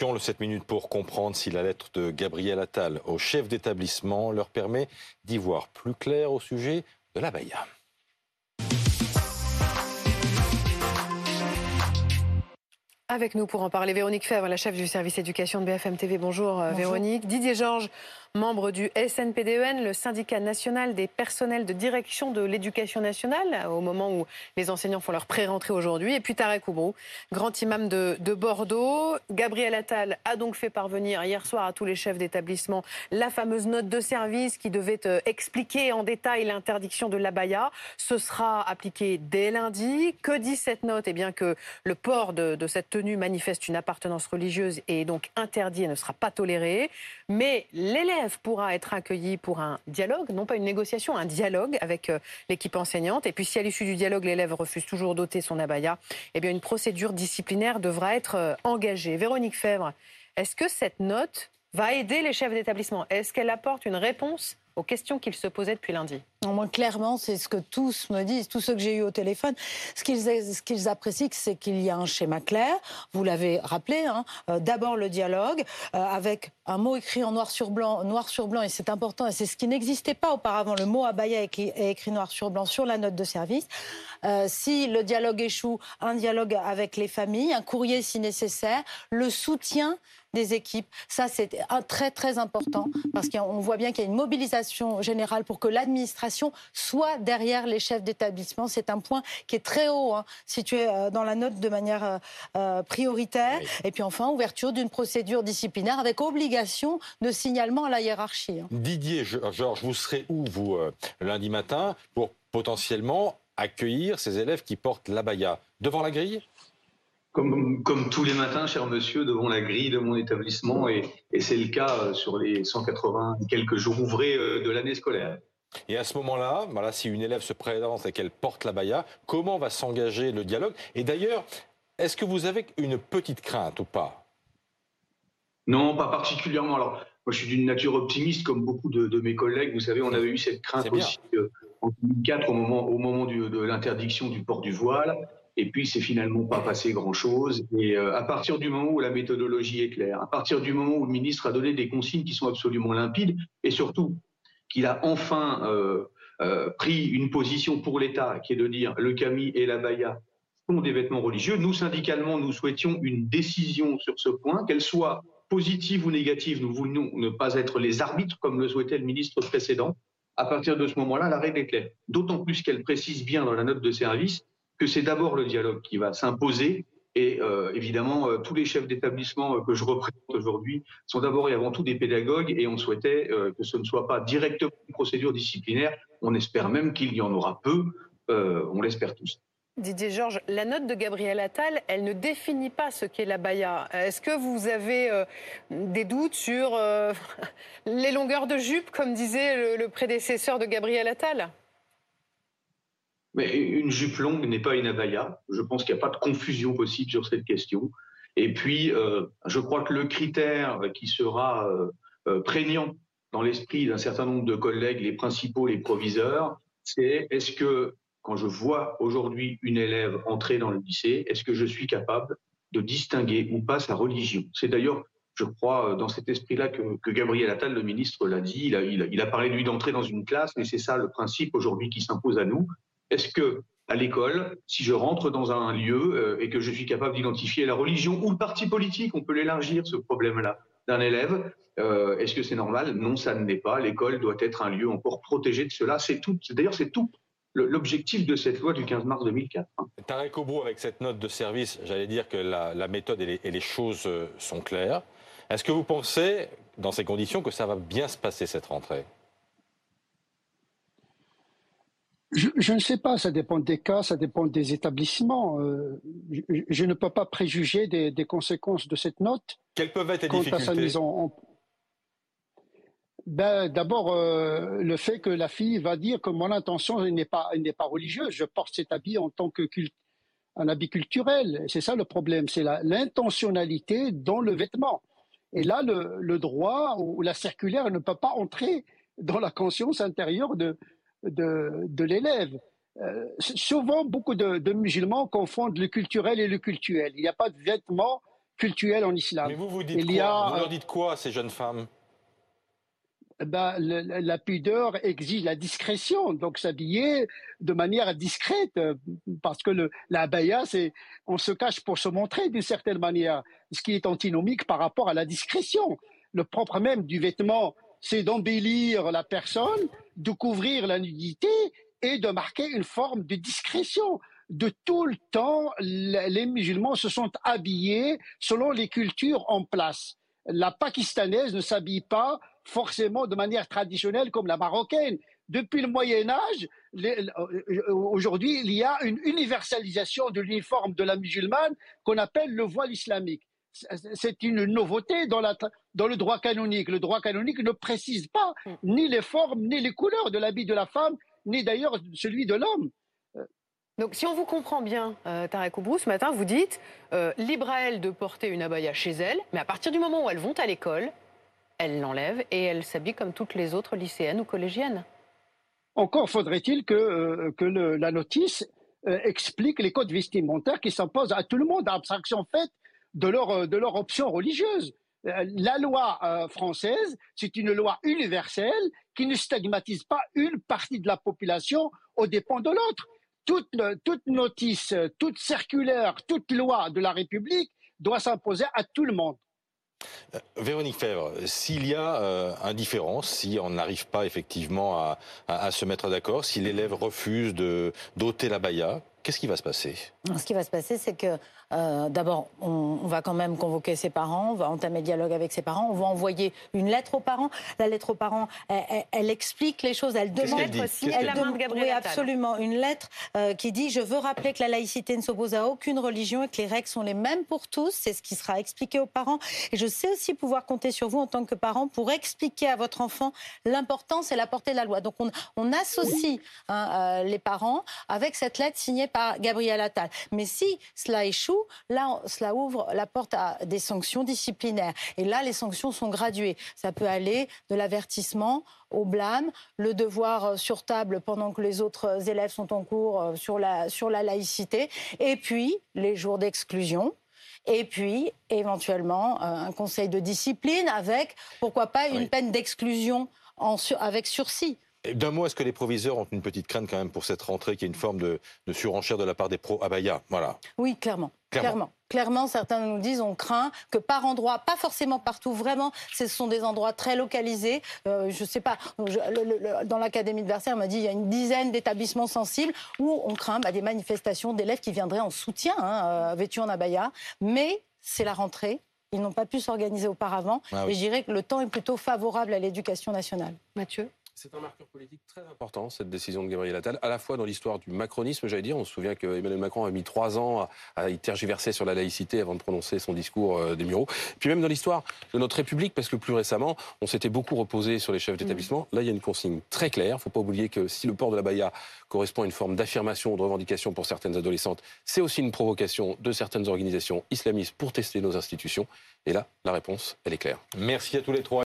Le 7 minutes pour comprendre si la lettre de Gabriel Attal au chef d'établissement leur permet d'y voir plus clair au sujet de la Baïa. Avec nous pour en parler, Véronique Fèvre, la chef du service éducation de BFM TV. Bonjour, euh, Bonjour. Véronique. Didier Georges, membre du SNPDEN, e le syndicat national des personnels de direction de l'éducation nationale, au moment où les enseignants font leur pré-rentrée aujourd'hui. Et puis Tarek Oubrou, grand imam de, de, Bordeaux. Gabriel Attal a donc fait parvenir hier soir à tous les chefs d'établissement la fameuse note de service qui devait euh, expliquer en détail l'interdiction de l'abaya. Ce sera appliqué dès lundi. Que dit cette note? Eh bien que le port de, de cette tenue manifeste une appartenance religieuse et est donc interdit et ne sera pas toléré. Mais l'élève pourra être accueilli pour un dialogue, non pas une négociation, un dialogue avec euh, l'équipe enseignante. Et puis si à l'issue du dialogue, l'élève refuse toujours d'ôter son abaya, eh bien une procédure disciplinaire devra être euh, engagée. Véronique Fèvre, est-ce que cette note va aider les chefs d'établissement? Est-ce qu'elle apporte une réponse aux questions qu'ils se posaient depuis lundi? Moi, clairement, c'est ce que tous me disent, tous ceux que j'ai eu au téléphone. Ce qu'ils apprécient, c'est qu'il y a un schéma clair. Vous l'avez rappelé. Hein, euh, D'abord le dialogue, euh, avec un mot écrit en noir sur blanc, noir sur blanc, et c'est important. Et c'est ce qui n'existait pas auparavant. Le mot abaya est écrit, noir sur blanc sur la note de service. Euh, si le dialogue échoue, un dialogue avec les familles, un courrier si nécessaire, le soutien des équipes. Ça, c'est très, très important parce qu'on voit bien qu'il y a une mobilisation générale pour que l'administration soit derrière les chefs d'établissement. C'est un point qui est très haut, hein, situé euh, dans la note de manière euh, euh, prioritaire. Et puis enfin, ouverture d'une procédure disciplinaire avec obligation de signalement à la hiérarchie. Hein. Didier, Georges, vous serez où, vous, lundi matin, pour potentiellement accueillir ces élèves qui portent l'abaya? Devant la grille? Comme, comme, tous les matins, cher monsieur, devant la grille de mon établissement, et, et c'est le cas sur les 180 quelques jours ouvrés de l'année scolaire. Et à ce moment-là, voilà, si une élève se présente et qu'elle porte la baya, comment va s'engager le dialogue? Et d'ailleurs, est-ce que vous avez une petite crainte ou pas? Non, pas particulièrement. Alors, moi, je suis d'une nature optimiste, comme beaucoup de, de, mes collègues. Vous savez, on avait eu cette crainte aussi euh, en 2004, au moment, au moment du, de l'interdiction du port du voile. Et puis, c'est finalement pas passé grand-chose. Et euh, à partir du moment où la méthodologie est claire, à partir du moment où le ministre a donné des consignes qui sont absolument limpides, et surtout qu'il a enfin euh, euh, pris une position pour l'État, qui est de dire le Camille et la Baïa sont des vêtements religieux, nous, syndicalement, nous souhaitions une décision sur ce point, qu'elle soit positive ou négative. Nous voulions ne pas être les arbitres, comme le souhaitait le ministre précédent. À partir de ce moment-là, la règle est claire. D'autant plus qu'elle précise bien dans la note de service que c'est d'abord le dialogue qui va s'imposer. Et euh, évidemment, euh, tous les chefs d'établissement euh, que je représente aujourd'hui sont d'abord et avant tout des pédagogues et on souhaitait que ce ne soit pas directement une procédure disciplinaire. On espère même qu'il y en aura peu. On l'espère tous. Didier Georges, la note de Gabriel Attal, elle ne définit pas ce qu'est la baya. Est-ce que vous avez des doutes sur les longueurs de jupe, comme disait le, le prédécesseur de Gabriel Attal? Mais une jupe longue n'est pas une abaya. Je pense qu'il n'y a pas de confusion possible sur cette question. Et puis, euh, je crois que le critère qui sera euh, euh, prégnant dans l'esprit d'un certain nombre de collègues, les principaux, les proviseurs, c'est est-ce que quand je vois aujourd'hui une élève entrer dans le lycée, est-ce que je suis capable de distinguer ou pas sa religion? C'est d'ailleurs, je crois, dans cet esprit-là que, Gabriel Attal, le ministre, l'a dit. Il a, il, a, il a, parlé, lui, d'entrer dans une classe, mais c'est ça le principe aujourd'hui qui s'impose à nous. Est-ce que à l'école, si je rentre dans un lieu euh, et que je suis capable d'identifier la religion ou le parti politique, on peut l'élargir ce problème-là d'un élève. Euh, Est-ce que c'est normal? Non, ça ne l'est pas. L'école doit être un lieu encore protégé de cela. C'est tout. D'ailleurs, c'est tout l'objectif de cette loi du 15 mars 2004. Hein. Tarek Obrou, avec cette note de service, j'allais dire que la, méthode et les, et les, choses euh, sont claires. Est-ce que vous pensez, dans ces conditions, que ça va bien se passer cette rentrée? Je, je, ne sais pas, ça dépend des cas, ça dépend des établissements. Euh, je, je, ne peux pas préjuger des, des, conséquences de cette note. Quelles peuvent être les quant difficultés à sa mise en, en... Ben, D'abord, euh, le fait que la fille va dire que mon intention n'est pas, n'est pas religieuse. Je porte cet habit en tant que culte, un habit culturel. C'est ça le problème, c'est l'intentionnalité dans le vêtement. Et là, le, le droit ou la circulaire ne peut pas entrer dans la conscience intérieure de, de, de l'élève. Euh, souvent, beaucoup de, de, musulmans confondent le culturel et le cultuel. Il n'y a pas de vêtement cultuelle en islam. Mais vous, vous dites quoi Vous leur dites quoi à ces jeunes femmes? Ben, la pudeur exige la discrétion, donc s'habiller de manière discrète, parce que le, la baya, c'est on se cache pour se montrer d'une certaine manière, ce qui est antinomique par rapport à la discrétion. Le propre même du vêtement, c'est d'embellir la personne, de couvrir la nudité et de marquer une forme de discrétion. De tout le temps, les musulmans se sont habillés selon les cultures en place. La pakistanaise ne s'habille pas forcément de manière traditionnelle comme la marocaine. Depuis le Moyen Âge, euh, aujourd'hui, il y a une universalisation de l'uniforme de la musulmane qu'on appelle le voile islamique. C'est une nouveauté dans, la, dans le droit canonique. Le droit canonique ne précise pas mm. ni les formes ni les couleurs de l'habit de la femme, ni d'ailleurs celui de l'homme. Donc, si on vous comprend bien, euh, Tarek Oubrou, ce matin, vous dites euh, libre à elle de porter une abaya chez elle, mais à partir du moment où elles vont à l'école, elles l'enlèvent et elles s'habillent comme toutes les autres lycéennes ou collégiennes. Encore faudrait-il que, euh, que la notice explique les codes vestimentaires qui s'imposent à tout le monde, à abstraction faite de leur, de leur option religieuse. La loi française, c'est une loi universelle qui ne stigmatise pas une partie de la population aux dépens de l'autre toute, notice, toute circulaire, toute loi de la République doit s'imposer à tout le monde. Euh, Véronique Fèvre, s'il y a euh, indifférence, si on n'arrive pas effectivement à, se mettre d'accord, si l'élève refuse de d'ôter la baya, qu'est-ce qui va se passer? Ce qui va se passer, c'est que euh, d'abord, on, va quand même convoquer ses parents, on va entamer le dialogue avec ses parents, on va envoyer une lettre aux parents. La lettre aux parents, elle, explique les choses, elle demande si elle, demande oui, absolument une lettre euh, qui dit je veux rappeler que la laïcité ne s'oppose à aucune religion et que les règles sont les mêmes pour tous. C'est ce qui sera expliqué aux parents. Et je sais aussi pouvoir compter sur vous en tant que parent pour expliquer à votre enfant l'importance et la portée de la loi. Donc on, associe hein, euh, les parents avec cette lettre signée par Gabriel Attal. Mais si cela échoue là, cela ouvre la porte à des sanctions disciplinaires. Et là, les sanctions sont graduées. Ça peut aller de l'avertissement au blâme, le devoir euh, sur table pendant que les autres élèves sont en cours euh, sur la, sur la laïcité, et puis les jours d'exclusion. Et puis, éventuellement, euh, un conseil de discipline avec, pourquoi pas, une peine d'exclusion avec sursis. D'un mot, est-ce que les proviseurs ont une petite crainte quand même pour cette rentrée qui est une forme de, surenchère de la part des pros Abaya Voilà. Oui, clairement. Clairement. clairement. certains nous disent on craint que par endroit, pas forcément partout, vraiment, ce sont des endroits très localisés. Euh, je ne sais pas, dans l'académie de Versailles, on m'a dit il y a une dizaine d'établissements sensibles où on craint bah, des manifestations d'élèves qui viendraient en soutien, hein, euh, vêtus en abaya. Mais c'est la rentrée. Ils n'ont pas pu s'organiser auparavant. Ah et je dirais que le temps est plutôt favorable à l'éducation nationale. Mathieu? C'est un marqueur politique très important, cette décision de Gabriel Attal, à la fois dans l'histoire du macronisme, j'allais dire. On se souvient qu'Emmanuel Macron a mis trois ans à, y tergiverser sur la laïcité avant de prononcer son discours euh, des Mureaux. Puis même dans l'histoire de notre République, parce que plus récemment, on s'était beaucoup reposé sur les chefs d'établissement. Là, il y a une consigne très claire. Il ne faut pas oublier que si le port de la Baïa correspond à une forme d'affirmation ou de revendication pour certaines adolescentes, c'est aussi une provocation de certaines organisations islamistes pour tester nos institutions. Et là, la réponse, elle est claire. Merci à tous les trois.